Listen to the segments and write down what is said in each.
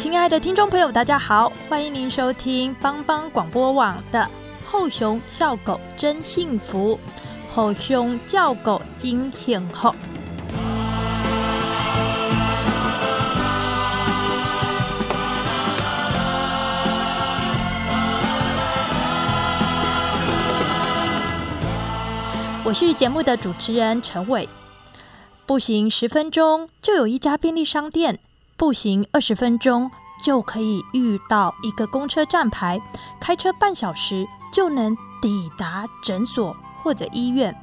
亲爱的听众朋友，大家好，欢迎您收听帮帮广播网的《后熊笑狗真幸福》，后熊叫狗真幸福。我是节目的主持人陈伟。步行十分钟就有一家便利商店，步行二十分钟就可以遇到一个公车站牌，开车半小时就能抵达诊所或者医院。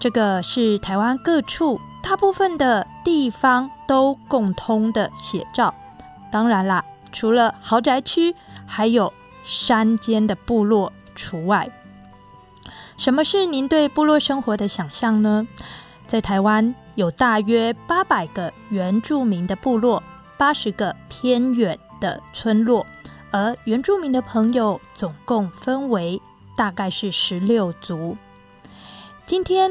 这个是台湾各处大部分的地方都共通的写照。当然啦，除了豪宅区，还有山间的部落除外。什么是您对部落生活的想象呢？在台湾有大约八百个原住民的部落，八十个偏远的村落，而原住民的朋友总共分为大概是十六族。今天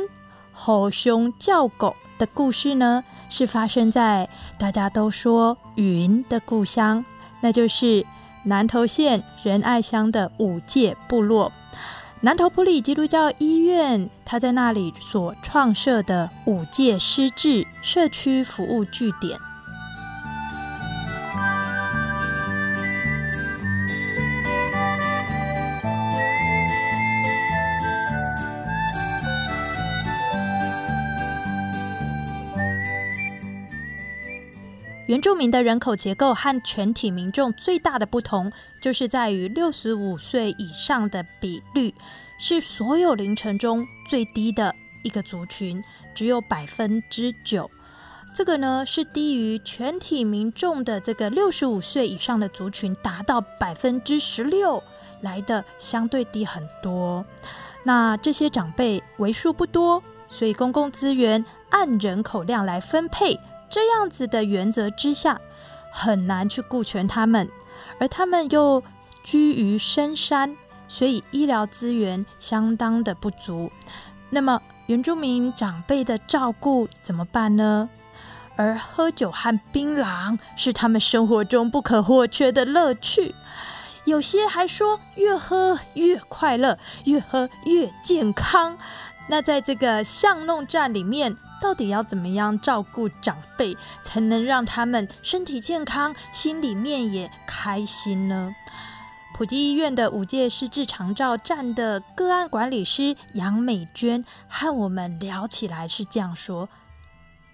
吼熊叫狗的故事呢，是发生在大家都说云的故乡，那就是南投县仁爱乡的五界部落。南投普里基督教医院，他在那里所创设的五界施治社区服务据点。原住民的人口结构和全体民众最大的不同，就是在于六十五岁以上的比率是所有凌晨中最低的一个族群，只有百分之九。这个呢是低于全体民众的这个六十五岁以上的族群达到百分之十六，来的相对低很多。那这些长辈为数不多，所以公共资源按人口量来分配。这样子的原则之下，很难去顾全他们，而他们又居于深山，所以医疗资源相当的不足。那么原住民长辈的照顾怎么办呢？而喝酒和槟榔是他们生活中不可或缺的乐趣，有些还说越喝越快乐，越喝越健康。那在这个巷弄站里面。到底要怎么样照顾长辈，才能让他们身体健康、心里面也开心呢？普吉医院的五届失智长照站的个案管理师杨美娟和我们聊起来是这样说。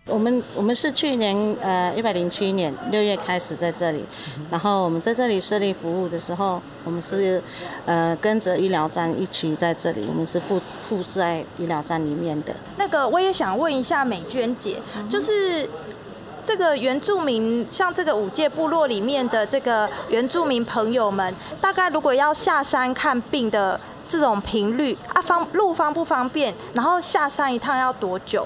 我们我们是去年呃一百零七年六月开始在这里，然后我们在这里设立服务的时候，我们是呃跟着医疗站一起在这里，我们是附附在医疗站里面的。那个我也想问一下美娟姐，就是这个原住民，像这个五界部落里面的这个原住民朋友们，大概如果要下山看病的这种频率啊，方路方不方便？然后下山一趟要多久？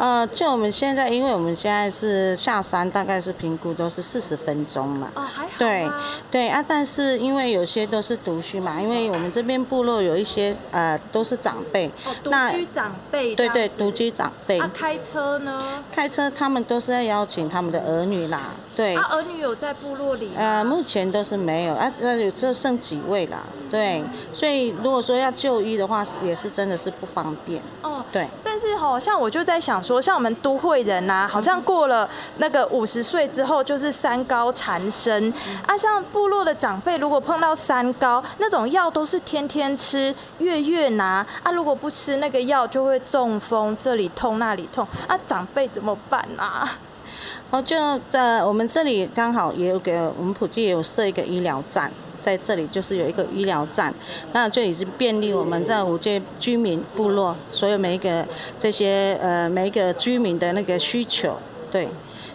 呃，就我们现在，因为我们现在是下山，大概是评估都是四十分钟嘛。哦，还好。对，对啊，但是因为有些都是独居嘛，因为我们这边部落有一些呃都是长辈。哦，独居长辈。对对，独居长辈。那开车呢？开车他们都是要邀请他们的儿女啦。对。啊，儿女有在部落里？呃，目前都是没有啊，那有只剩几位啦。对，所以如果说要就医的话，也是真的是不方便。哦，对。是好像我就在想。说像我们都会人呐，好像过了那个五十岁之后就是三高缠身啊。像部落的长辈，如果碰到三高，那种药都是天天吃，月月拿啊。如果不吃那个药，就会中风，这里痛那里痛啊。长辈怎么办啊？哦，就在我们这里刚好也有给我们普吉也有设一个医疗站。在这里就是有一个医疗站，那就已经便利我们在五界居民部落所有每一个这些呃每一个居民的那个需求，对。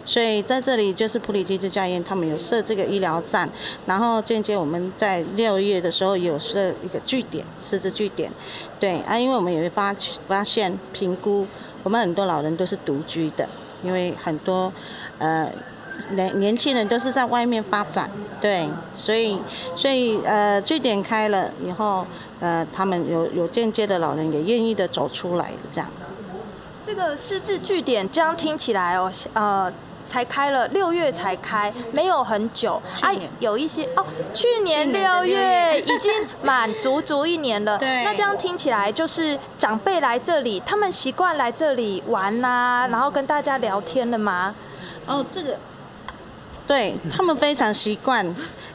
所以在这里就是普里基督教医院，他们有设这个医疗站，然后间接我们在六月的时候有设一个据点，设置据点，对啊，因为我们也会发发现评估，我们很多老人都是独居的，因为很多呃年年轻人都是在外面发展，对，所以所以呃据点开了以后，呃他们有有间接的老人也愿意的走出来这样。这个失智据点这样听起来哦，呃。才开了六月才开，没有很久啊，有一些哦，去年六月已经满足足一年了。对，那这样听起来就是长辈来这里，他们习惯来这里玩呐，然后跟大家聊天了吗？哦，这个，对他们非常习惯，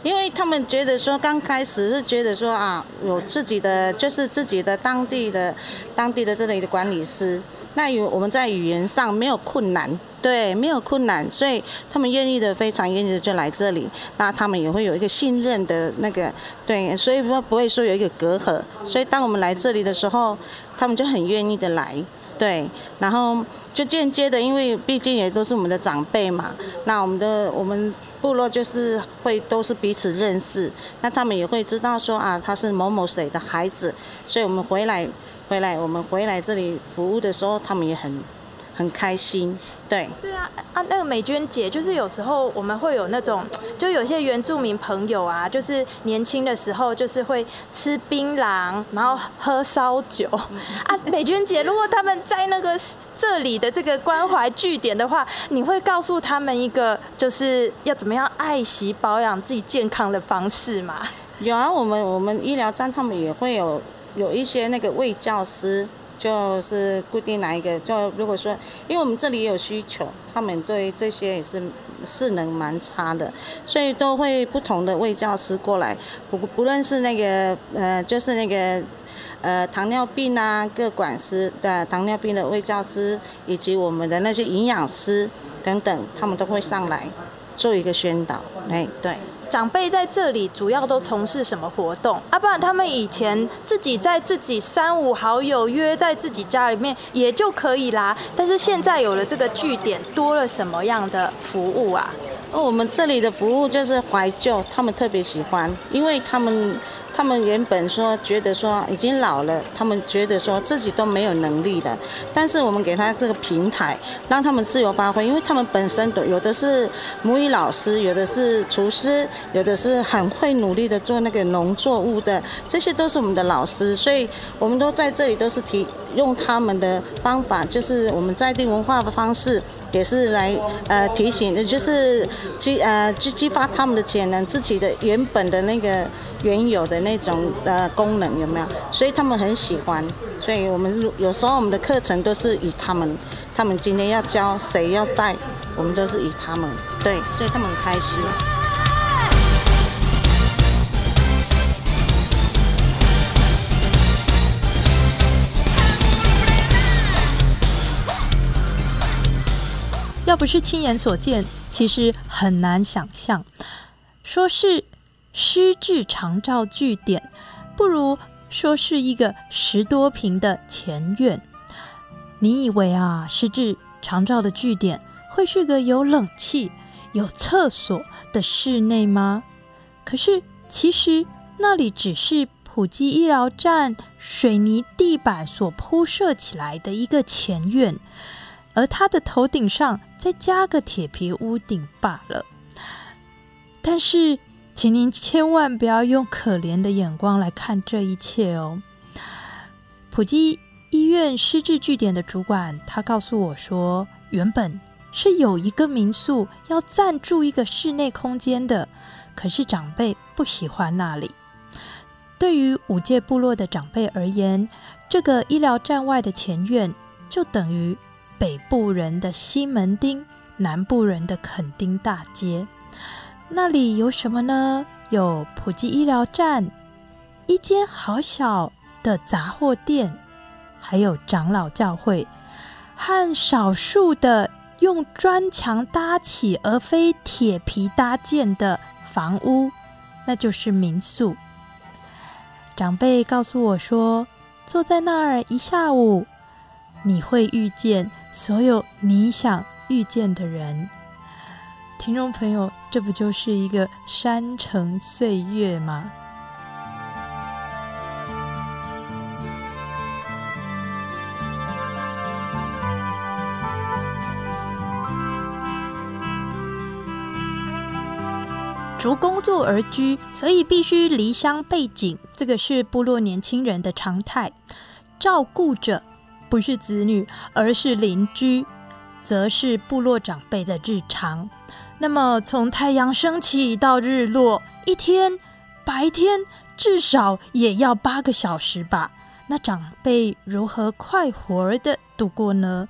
因为他们觉得说刚开始是觉得说啊，有自己的就是自己的当地的当地的这里的管理师，那有我们在语言上没有困难。对，没有困难，所以他们愿意的，非常愿意的就来这里。那他们也会有一个信任的那个，对，所以说不会说有一个隔阂。所以当我们来这里的时候，他们就很愿意的来，对。然后就间接的，因为毕竟也都是我们的长辈嘛，那我们的我们部落就是会都是彼此认识，那他们也会知道说啊，他是某某谁的孩子，所以我们回来回来，我们回来这里服务的时候，他们也很很开心。对对啊啊！那个美娟姐，就是有时候我们会有那种，就有些原住民朋友啊，就是年轻的时候就是会吃槟榔，然后喝烧酒 啊。美娟姐，如果他们在那个这里的这个关怀据点的话，你会告诉他们一个就是要怎么样爱惜保养自己健康的方式吗？有啊，我们我们医疗站他们也会有有一些那个卫教师。就是固定哪一个，就如果说，因为我们这里有需求，他们对这些也是势能蛮差的，所以都会不同的卫教师过来，不不论是那个呃，就是那个呃糖尿病啊，各管师的糖尿病的卫教师，以及我们的那些营养师等等，他们都会上来做一个宣导，哎，对。长辈在这里主要都从事什么活动？啊，不然他们以前自己在自己三五好友约在自己家里面也就可以啦。但是现在有了这个据点，多了什么样的服务啊？哦，我们这里的服务就是怀旧，他们特别喜欢，因为他们。他们原本说觉得说已经老了，他们觉得说自己都没有能力了，但是我们给他这个平台，让他们自由发挥，因为他们本身都有的是母语老师，有的是厨师，有的是很会努力的做那个农作物的，这些都是我们的老师，所以我们都在这里都是提用他们的方法，就是我们在地文化的方式，也是来呃提醒，就是激呃激激发他们的潜能，自己的原本的那个。原有的那种呃功能有没有？所以他们很喜欢，所以我们有时候我们的课程都是以他们，他们今天要教谁要带，我们都是以他们，对，所以他们很开心。要不是亲眼所见，其实很难想象，说是。失智长照据点，不如说是一个十多平的前院。你以为啊，失智长照的据点会是个有冷气、有厕所的室内吗？可是，其实那里只是普及医疗站水泥地板所铺设起来的一个前院，而它的头顶上再加个铁皮屋顶罢了。但是。请您千万不要用可怜的眼光来看这一切哦。普吉医院失智据点的主管，他告诉我说，原本是有一个民宿要暂住一个室内空间的，可是长辈不喜欢那里。对于五界部落的长辈而言，这个医疗站外的前院就等于北部人的西门町，南部人的垦丁大街。那里有什么呢？有普及医疗站，一间好小的杂货店，还有长老教会和少数的用砖墙搭起而非铁皮搭建的房屋，那就是民宿。长辈告诉我说，坐在那儿一下午，你会遇见所有你想遇见的人。听众朋友，这不就是一个山城岁月吗？逐工作而居，所以必须离乡背井，这个是部落年轻人的常态。照顾者不是子女，而是邻居，则是部落长辈的日常。那么，从太阳升起到日落，一天白天至少也要八个小时吧？那长辈如何快活的度过呢？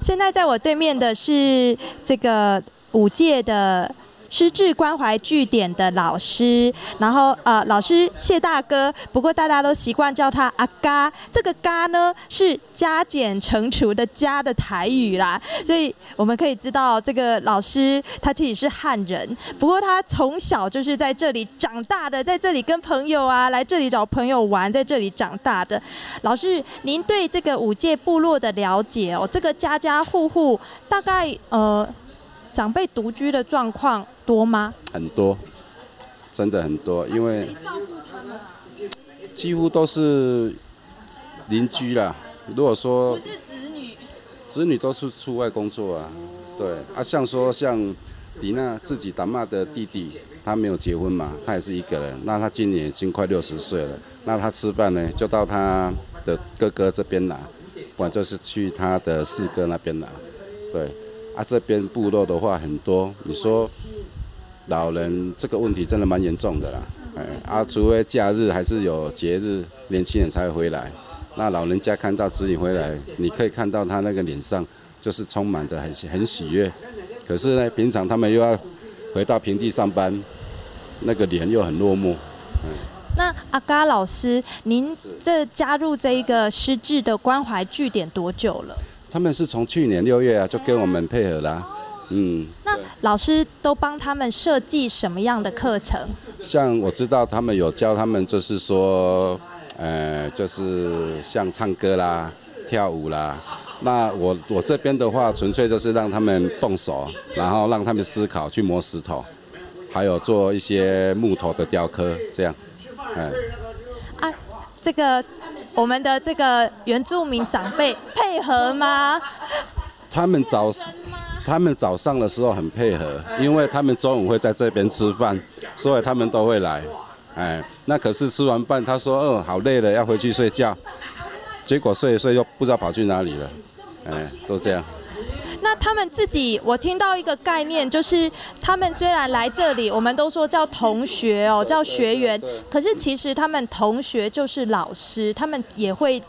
现在在我对面的是这个五届的。失智关怀据点的老师，然后呃，老师谢大哥，不过大家都习惯叫他阿嘎。这个“嘎”呢，是加减乘除的“加”的台语啦，所以我们可以知道，这个老师他自己是汉人，不过他从小就是在这里长大的，在这里跟朋友啊，来这里找朋友玩，在这里长大的。老师，您对这个五界部落的了解哦，这个家家户户大概呃。长辈独居的状况多吗？很多，真的很多，因为几乎都是邻居啦。如果说不是子女，子女都是出外工作啊。对啊，像说像迪娜自己打骂的弟弟，他没有结婚嘛，他也是一个人。那他今年已经快六十岁了，那他吃饭呢，就到他的哥哥这边拿，不管就是去他的四哥那边拿，对。啊，这边部落的话很多，你说老人这个问题真的蛮严重的啦。哎，啊，除非假日还是有节日，年轻人才会回来。那老人家看到子女回来，你可以看到他那个脸上就是充满着很很喜悦。可是呢，平常他们又要回到平地上班，那个脸又很落寞。嗯。那阿嘎老师，您这加入这一个失智的关怀据点多久了？他们是从去年六月啊，就跟我们配合啦。嗯，那老师都帮他们设计什么样的课程？像我知道他们有教他们，就是说，呃，就是像唱歌啦、跳舞啦。那我我这边的话，纯粹就是让他们动手，然后让他们思考，去磨石头，还有做一些木头的雕刻，这样。嗯。啊，这个。我们的这个原住民长辈配合吗？他们早，他们早上的时候很配合，因为他们中午会在这边吃饭，所以他们都会来。哎，那可是吃完饭，他说：“哦，好累了，要回去睡觉。”结果睡一睡又不知道跑去哪里了。哎，都这样。那他们自己，我听到一个概念，就是他们虽然来这里，我们都说叫同学哦，叫学员，可是其实他们同学就是老师，他们也会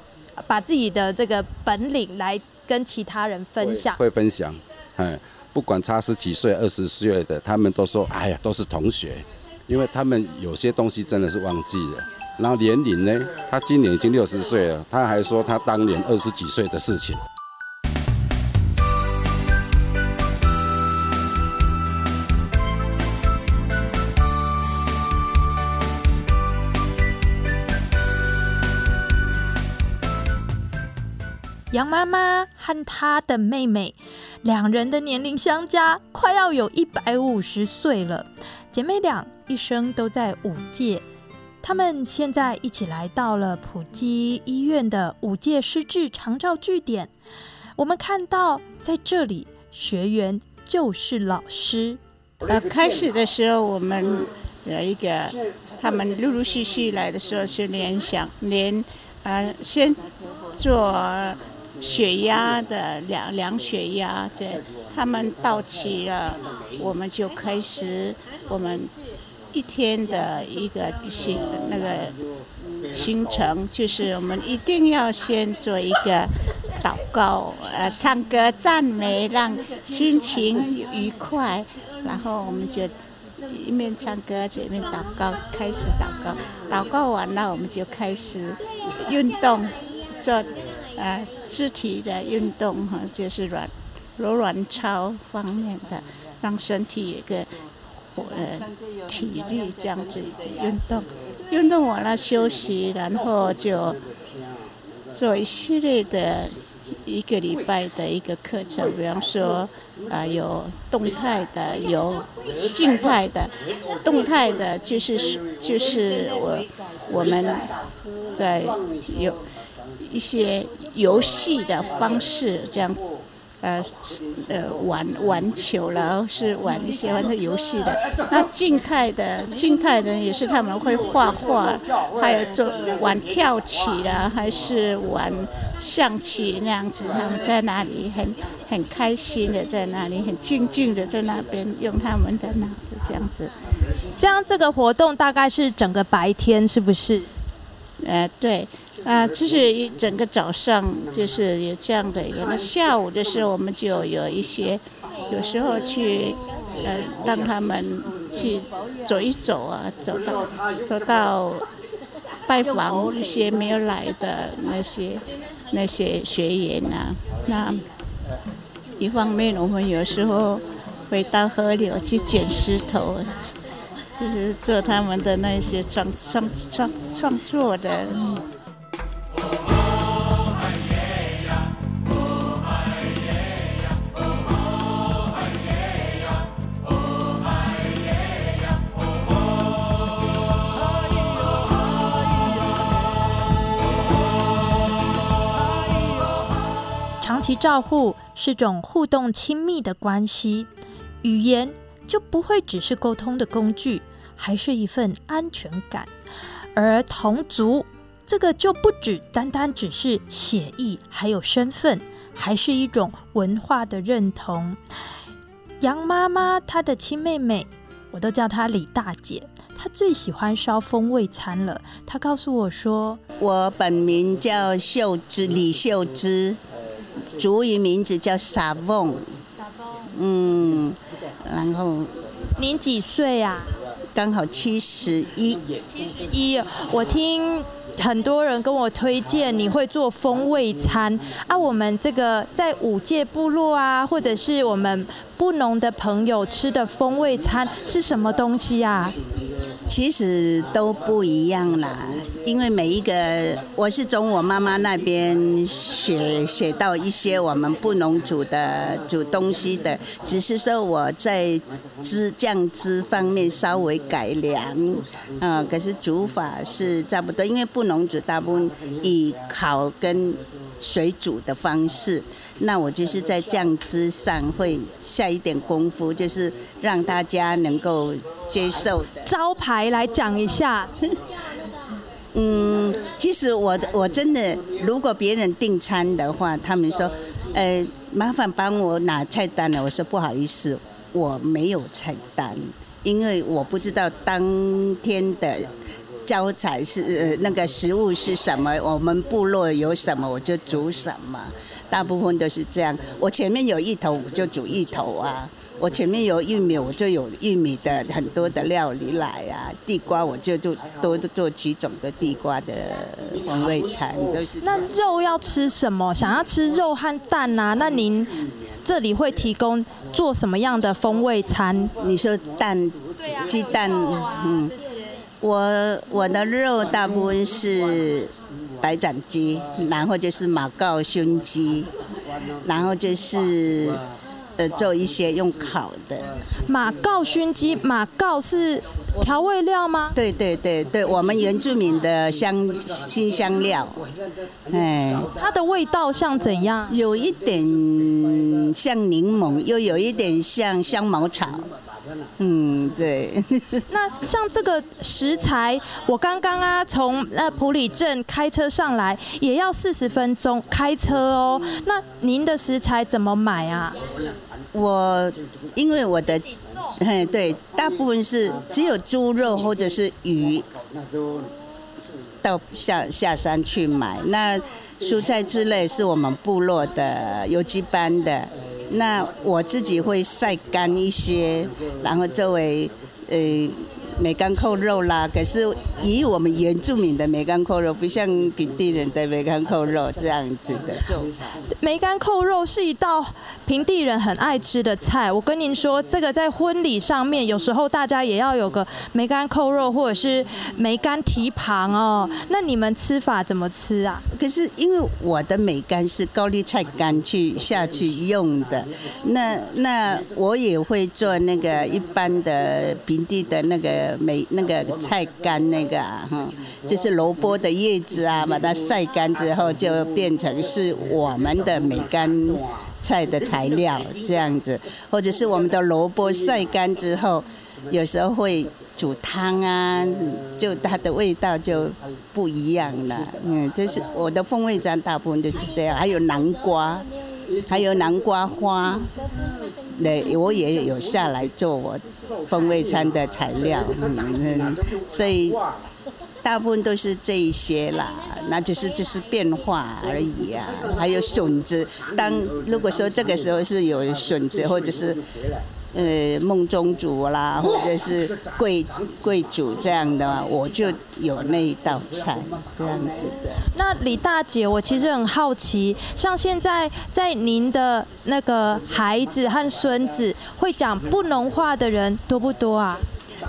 把自己的这个本领来跟其他人分享。会分享，哎，不管差十几岁、二十岁的，他们都说，哎呀，都是同学，因为他们有些东西真的是忘记了。然后年龄呢，他今年已经六十岁了，他还说他当年二十几岁的事情。杨妈妈和她的妹妹，两人的年龄相加快要有一百五十岁了。姐妹俩一生都在五界，她们现在一起来到了普基医院的五界失智长照据点。我们看到在这里，学员就是老师。呃，开始的时候我们有一个，他们陆陆续续来的时候是联想，连呃先做。血压的量量血压，这他们到齐了，我们就开始我们一天的一个行那个行程，就是我们一定要先做一个祷告，呃，唱歌赞美，让心情愉快，然后我们就一面唱歌就一面祷告，开始祷告，祷告完了我们就开始运动做。呃，肢体的运动哈，就是软柔软操方面的，让身体有个呃体力这样子运动，运动完了休息，然后就做一系列的一个礼拜的一个课程，比方说啊有动态的，有静态的，动态的就是就是我我们在有一些游戏的方式这样。呃，呃，玩玩球，然后是玩一些玩这游戏的。那静态的，静态的也是他们会画画，还有做玩跳棋啦，还是玩象棋那样子。他们在那里很很开心的，在那里很静静的在那边用他们的脑，就这样子。这样这个活动大概是整个白天，是不是？呃，对。啊，就是一整个早上就是有这样的一个，那下午的时候我们就有一些，有时候去呃让他们去走一走啊，走到走到拜访一些没有来的那些那些学员啊。那一方面我们有时候会到河流去捡石头，就是做他们的那些创创创创作的。其照护是种互动亲密的关系，语言就不会只是沟通的工具，还是一份安全感，而同族。这个就不只单单只是血裔，还有身份，还是一种文化的认同。杨妈妈她的亲妹妹，我都叫她李大姐，她最喜欢烧风味餐了。她告诉我说：“我本名叫秀芝，李秀芝，族语名字叫沙凤。嗯，然后您几岁呀？刚好七十一。七十一，我听。”很多人跟我推荐你会做风味餐啊，我们这个在五界部落啊，或者是我们布农的朋友吃的风味餐是什么东西呀？其实都不一样啦，因为每一个我是从我妈妈那边学学到一些我们不能煮的煮东西的，只是说我在汁酱汁方面稍微改良，嗯，可是煮法是差不多，因为不能煮大部分以烤跟水煮的方式。那我就是在酱汁上会下一点功夫，就是让大家能够接受的。招牌来讲一下。嗯，其实我我真的，如果别人订餐的话，他们说，呃，麻烦帮我拿菜单了。我说不好意思，我没有菜单，因为我不知道当天的教材是呃那个食物是什么，我们部落有什么我就煮什么。大部分都是这样，我前面有一头，我就煮一头啊；我前面有玉米，我就有玉米的很多的料理来啊。地瓜我就就多做几种的地瓜的风味餐，都是。那肉要吃什么？想要吃肉和蛋啊？那您这里会提供做什么样的风味餐？你说蛋、鸡蛋，嗯，我我的肉大部分是。白斩鸡，然后就是马告胸鸡，然后就是呃做一些用烤的。马告熏鸡，马告是调味料吗？对对对对，我们原住民的香新香料。哎，它的味道像怎样？有一点像柠檬，又有一点像香茅草。嗯，对。那像这个食材，我刚刚啊从呃普里镇开车上来，也要四十分钟开车哦。那您的食材怎么买啊？我因为我的，嘿，对，大部分是只有猪肉或者是鱼，到下下山去买。那蔬菜之类是我们部落的有机班的。那我自己会晒干一些，然后作为呃梅干扣肉啦。可是以我们原住民的梅干扣肉，不像平地人的梅干扣肉这样子的做法。梅干扣肉是一道平地人很爱吃的菜。我跟您说，这个在婚礼上面，有时候大家也要有个梅干扣肉，或者是梅干蹄膀哦。那你们吃法怎么吃啊？可是因为我的梅干是高丽菜干去下去用的，那那我也会做那个一般的平地的那个呃梅那个菜干那个啊哈，就是萝卜的叶子啊，把它晒干之后就变成是我们的梅干菜的材料这样子，或者是我们的萝卜晒干之后，有时候会煮汤啊，就它的味道就不一样了。嗯，就是我的风味餐大部分就是这样，还有南瓜，还有南瓜花，那，我也有下来做我风味餐的材料。嗯，所以。大部分都是这一些啦，那只是只是变化而已啊。还有笋子，当如果说这个时候是有笋子，或者是呃梦中主啦，或者是贵贵族这样的，我就有那一道菜这样子的。那李大姐，我其实很好奇，像现在在您的那个孩子和孙子会讲不农话的人多不多啊？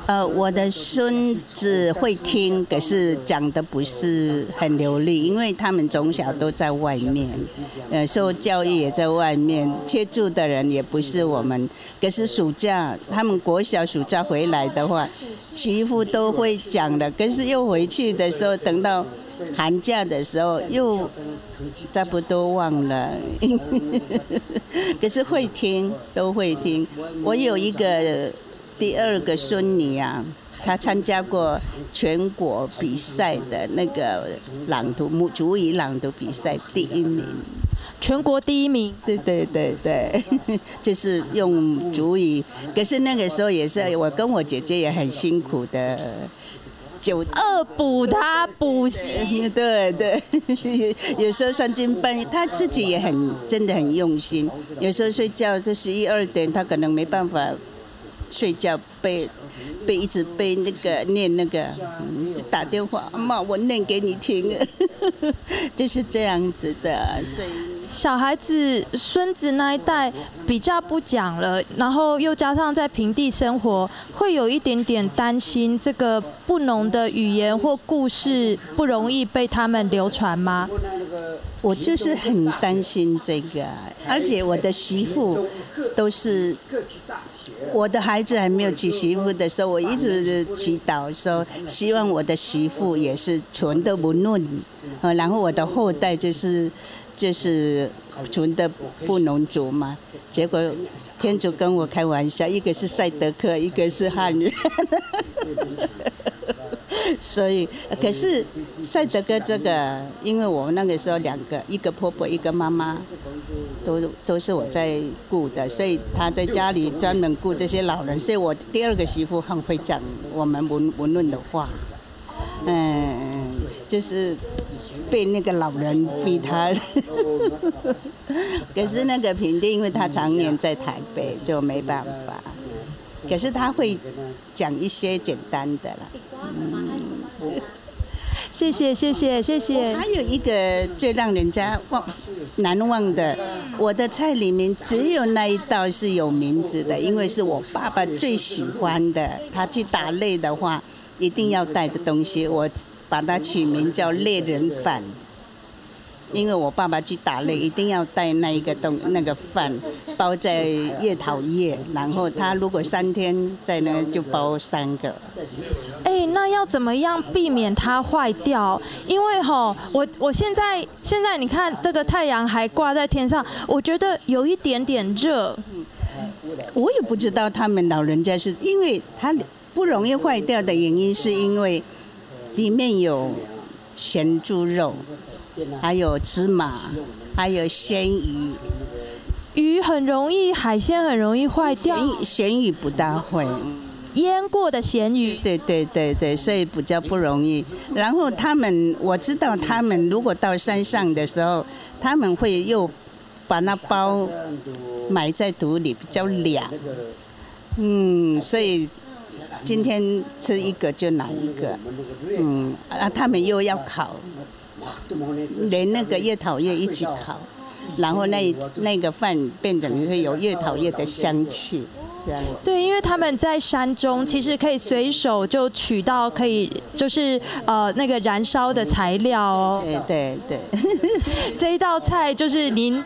呃，我的孙子会听，可是讲的不是很流利，因为他们从小都在外面，呃，受教育也在外面，接触的人也不是我们。可是暑假，他们国小暑假回来的话，几乎都会讲的。可是又回去的时候，等到寒假的时候，又差不多忘了。可是会听，都会听。我有一个。第二个孙女啊，她参加过全国比赛的那个朗读母主语朗读比赛第一名，全国第一名。对对对对，就是用主语。可是那个时候也是我跟我姐姐也很辛苦的，就恶补她补习。对对，有时候三更半夜，她自己也很真的很用心。有时候睡觉就十一二点，她可能没办法。睡觉被被一直被那个念那个，打电话妈，我念给你听，就是这样子的。所以小孩子孙子那一代比较不讲了，然后又加上在平地生活，会有一点点担心这个不浓的语言或故事不容易被他们流传吗？我就是很担心这个，而且我的媳妇都是。我的孩子还没有娶媳妇的时候，我一直祈祷说，希望我的媳妇也是纯的不论，呃，然后我的后代就是就是纯的不农族嘛。结果天主跟我开玩笑，一个是赛德克，一个是汉人。所以，可是赛德哥这个，因为我那个时候两个，一个婆婆，一个妈妈，都都是我在顾的，所以他在家里专门顾这些老人。所以我第二个媳妇很会讲我们文文论的话，嗯，就是被那个老人逼他。可是那个平定，因为他常年在台北，就没办法。可是他会讲一些简单的了。嗯，谢谢谢谢谢谢。还有一个最让人家忘难忘的，我的菜里面只有那一道是有名字的，因为是我爸爸最喜欢的。他去打猎的话，一定要带的东西，我把它取名叫猎人饭。因为我爸爸去打猎，一定要带那一个东那个饭，包在叶桃叶，然后他如果三天在那就包三个。哎，那要怎么样避免它坏掉？因为吼，我我现在现在你看这个太阳还挂在天上，我觉得有一点点热。我也不知道他们老人家是因为它不容易坏掉的原因，是因为里面有咸猪肉。还有芝麻，还有鲜鱼，鱼很容易，海鲜很容易坏掉。咸鱼不大会，腌过的咸鱼。对对对对，所以比较不容易。然后他们，我知道他们如果到山上的时候，他们会又把那包埋在土里，比较凉。嗯，所以今天吃一个就拿一个，嗯，啊，他们又要烤，连那个叶桃叶一起烤，然后那那个饭变成是有叶桃叶的香气。对，因为他们在山中，其实可以随手就取到可以，就是呃那个燃烧的材料哦。对对对，这一道菜就是您。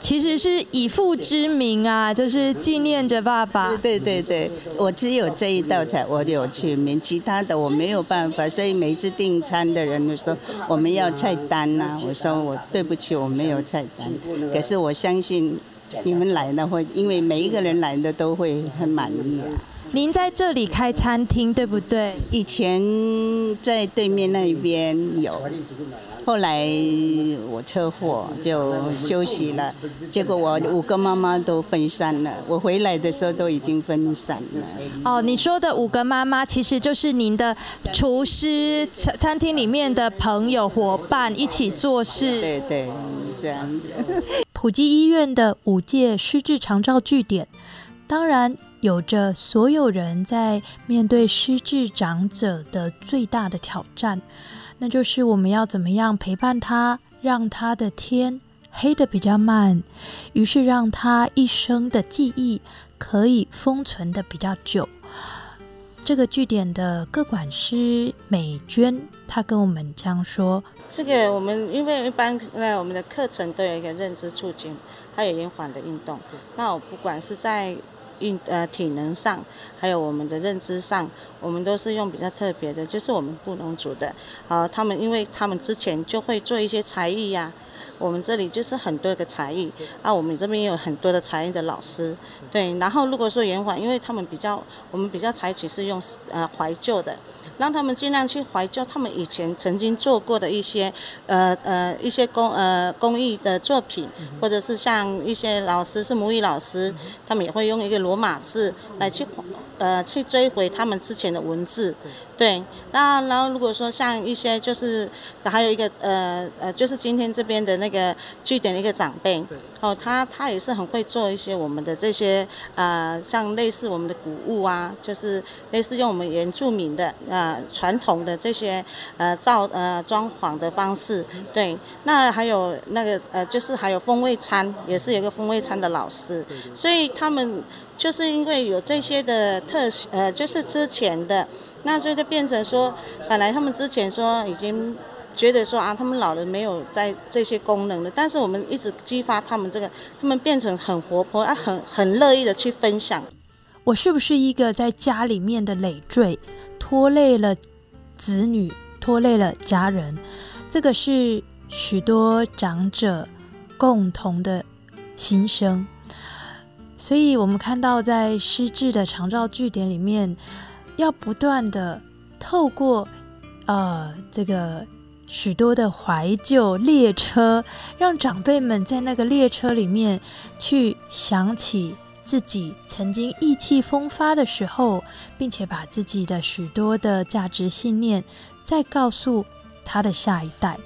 其实是以父之名啊，就是纪念着爸爸。对对对，我只有这一道菜我有取名，其他的我没有办法。所以每次订餐的人都说我们要菜单呐，我说我对不起我没有菜单。可是我相信你们来的会，因为每一个人来的都会很满意啊。您在这里开餐厅对不对？以前在对面那边有。后来我车祸就休息了，结果我五个妈妈都分散了。我回来的时候都已经分散了。哦，你说的五个妈妈其实就是您的厨师、餐餐厅里面的朋友伙伴一起做事。对对，这样子。普济医院的五届失智长照据点，当然有着所有人在面对失智长者的最大的挑战。那就是我们要怎么样陪伴他，让他的天黑的比较慢，于是让他一生的记忆可以封存的比较久。这个据点的各管师美娟，她跟我们这样说：这个我们因为一般那我们的课程都有一个认知促进，还有延缓的运动。那我不管是在运呃体能上，还有我们的认知上，我们都是用比较特别的，就是我们布农族的，啊，他们因为他们之前就会做一些才艺呀，我们这里就是很多的才艺，啊，我们这边也有很多的才艺的老师，对，然后如果说延缓，因为他们比较，我们比较采取是用呃怀旧的。让他们尽量去怀旧他们以前曾经做过的一些，呃呃一些工呃工艺的作品，或者是像一些老师是母语老师，他们也会用一个罗马字来去呃去追回他们之前的文字。对，那然后如果说像一些就是还有一个呃呃就是今天这边的那个据点的一个长辈，哦他他也是很会做一些我们的这些呃像类似我们的古物啊，就是类似用我们原住民的呃传统的这些呃造呃装潢的方式，对，那还有那个呃就是还有风味餐，也是有个风味餐的老师，所以他们就是因为有这些的特呃就是之前的。那所以就变成说，本来他们之前说已经觉得说啊，他们老了没有在这些功能了，但是我们一直激发他们这个，他们变成很活泼啊，很很乐意的去分享。我是不是一个在家里面的累赘，拖累了子女，拖累了家人？这个是许多长者共同的心声。所以我们看到在失智的长照据点里面。要不断的透过呃这个许多的怀旧列车，让长辈们在那个列车里面去想起自己曾经意气风发的时候，并且把自己的许多的价值信念再告诉他的下一代。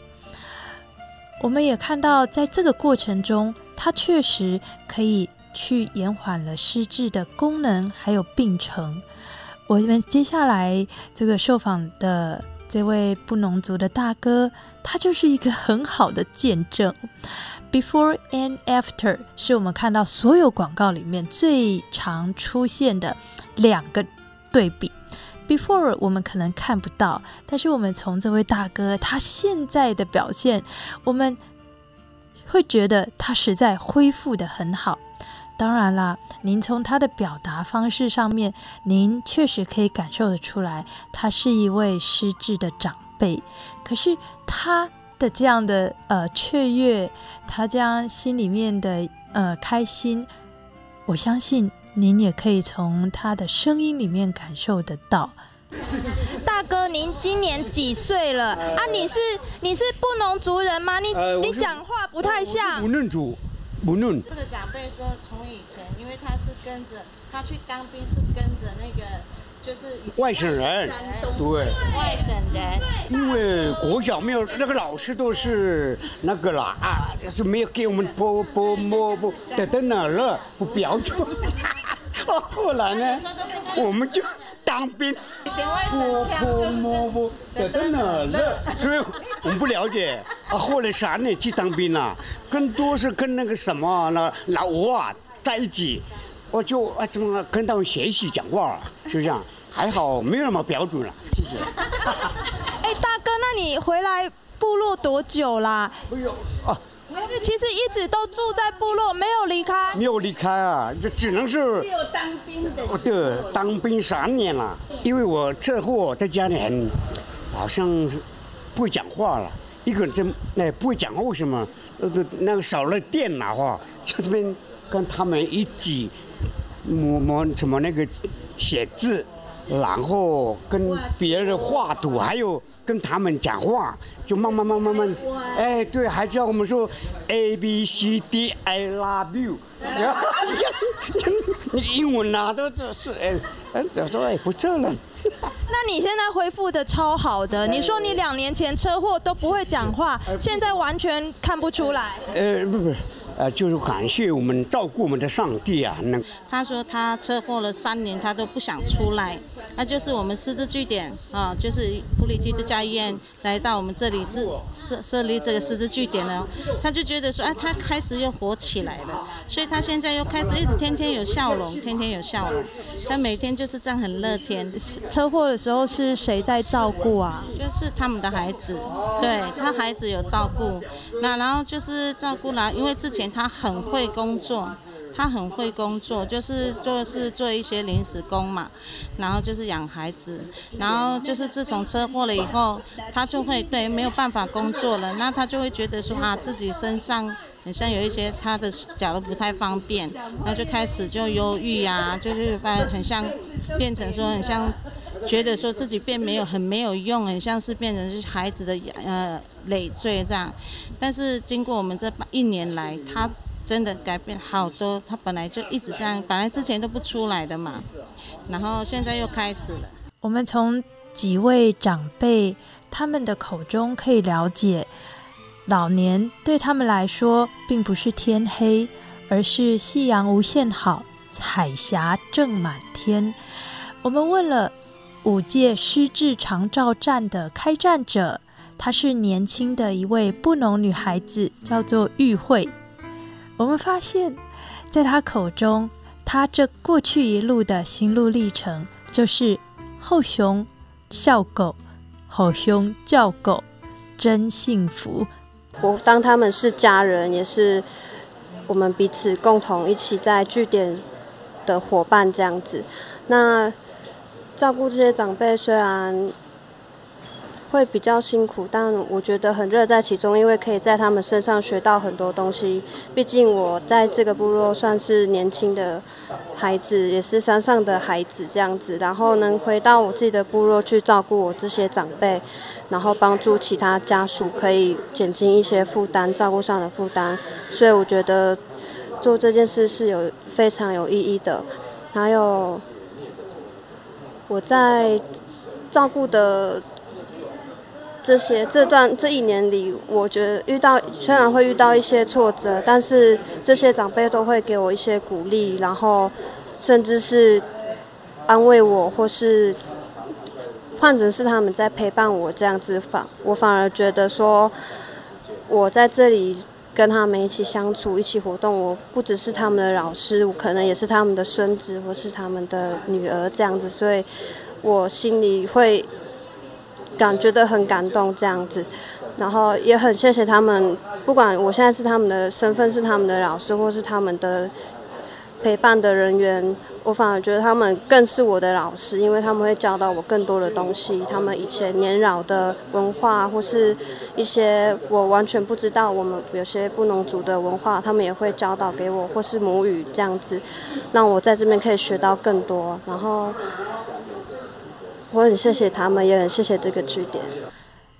我们也看到，在这个过程中，它确实可以去延缓了失智的功能，还有病程。我们接下来这个受访的这位布农族的大哥，他就是一个很好的见证。Before and after 是我们看到所有广告里面最常出现的两个对比。Before 我们可能看不到，但是我们从这位大哥他现在的表现，我们会觉得他实在恢复的很好。当然啦，您从他的表达方式上面，您确实可以感受得出来，他是一位失智的长辈。可是他的这样的呃雀跃，他这样心里面的呃开心，我相信您也可以从他的声音里面感受得到。大哥，您今年几岁了？啊，你是你是布农族人吗？你你讲话不太像。布农族。不论这个长辈说，从以前，因为他是跟着他去当兵，是跟着那个就是外省人，对，外省人。因为国小没有那个老师都是那个啦啊，就没有给我们播播播播在在哪了不标准。哦，后来呢，我们就当兵，不不不不，得在哪了？所以我们不了解啊。后来三年去当兵了，更多是跟那个什么那老吴啊在一起，我就啊怎么跟他们学习讲话了，就这样。还好没有那么标准了，谢谢。哎，大哥，那你回来部落多久啦？哎呦啊！可是其实一直都住在部落，没有离开。没有离开啊，这只能是。只有当兵的。哦，对，当兵三年了，因为我车祸在家里很，好像不会讲话了。一个人真那不会讲话，为什么？呃，那个少了电脑啊，就这边跟他们一起摸摸什么那个写字。然后跟别人画图，还有跟他们讲话，就慢慢慢慢慢，哎，对，还叫我们说 A B C D I love you，你英文啊，都这是哎，哎，这说哎不错了。那你现在恢复的超好的，你说你两年前车祸都不会讲话，现在完全看不出来。呃，不不。呃，就是感谢我们照顾我们的上帝啊！那他说他车祸了三年，他都不想出来。那就是我们师资据点啊，就是普里基督教医院来到我们这里是设设立这个师资据点呢，他就觉得说，哎，他开始又活起来了，所以他现在又开始一直天天有笑容，天天有笑容。他每天就是这样很乐天。车祸的时候是谁在照顾啊？就是他们的孩子，对他孩子有照顾。那然后就是照顾了，因为之前。他很会工作，他很会工作，就是做是做一些临时工嘛，然后就是养孩子，然后就是自从车祸了以后，他就会对没有办法工作了，那他就会觉得说啊自己身上很像有一些他的脚都不太方便，那就开始就忧郁呀，就是发很像变成说很像觉得说自己变没有很没有用，很像是变成就是孩子的呃。累赘这样，但是经过我们这一年来，他真的改变好多。他本来就一直这样，本来之前都不出来的嘛，然后现在又开始了。我们从几位长辈他们的口中可以了解，老年对他们来说并不是天黑，而是夕阳无限好，彩霞正满天。我们问了五届失智长照站的开站者。她是年轻的一位布农女孩子，叫做玉慧。我们发现，在她口中，她这过去一路的心路历程，就是后熊笑狗，后熊叫狗，真幸福。我当他们是家人，也是我们彼此共同一起在据点的伙伴这样子。那照顾这些长辈，虽然。会比较辛苦，但我觉得很乐在其中，因为可以在他们身上学到很多东西。毕竟我在这个部落算是年轻的孩子，也是山上的孩子这样子，然后能回到我自己的部落去照顾我这些长辈，然后帮助其他家属，可以减轻一些负担，照顾上的负担。所以我觉得做这件事是有非常有意义的。还有我在照顾的。这些这段这一年里，我觉得遇到虽然会遇到一些挫折，但是这些长辈都会给我一些鼓励，然后甚至是安慰我，或是换成是他们在陪伴我这样子反，我反而觉得说，我在这里跟他们一起相处、一起活动，我不只是他们的老师，我可能也是他们的孙子或是他们的女儿这样子，所以我心里会。感觉得很感动这样子，然后也很谢谢他们，不管我现在是他们的身份是他们的老师，或是他们的陪伴的人员，我反而觉得他们更是我的老师，因为他们会教导我更多的东西。他们以前年老的文化，或是一些我完全不知道，我们有些布农族的文化，他们也会教导给我，或是母语这样子，让我在这边可以学到更多。然后。我很谢谢他们，也很谢谢这个据点。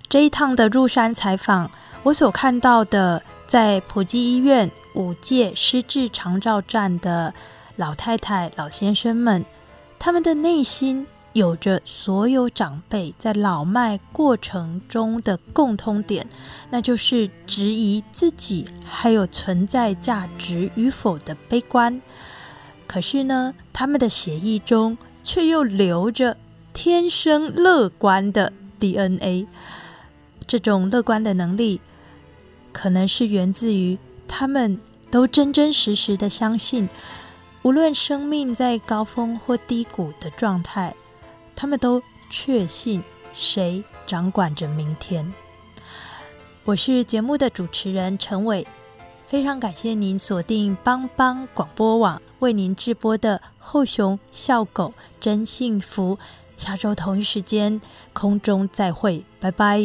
这一趟的入山采访，我所看到的，在普济医院五届失智长照站的老太太、老先生们，他们的内心有着所有长辈在老迈过程中的共通点，那就是质疑自己还有存在价值与否的悲观。可是呢，他们的协议中却又留着。天生乐观的 DNA。这种乐观的能力，可能是源自于他们都真真实实的相信，无论生命在高峰或低谷的状态，他们都确信谁掌管着明天。我是节目的主持人陈伟，非常感谢您锁定帮帮广播网为您直播的后熊笑狗真幸福。下周同一时间空中再会，拜拜。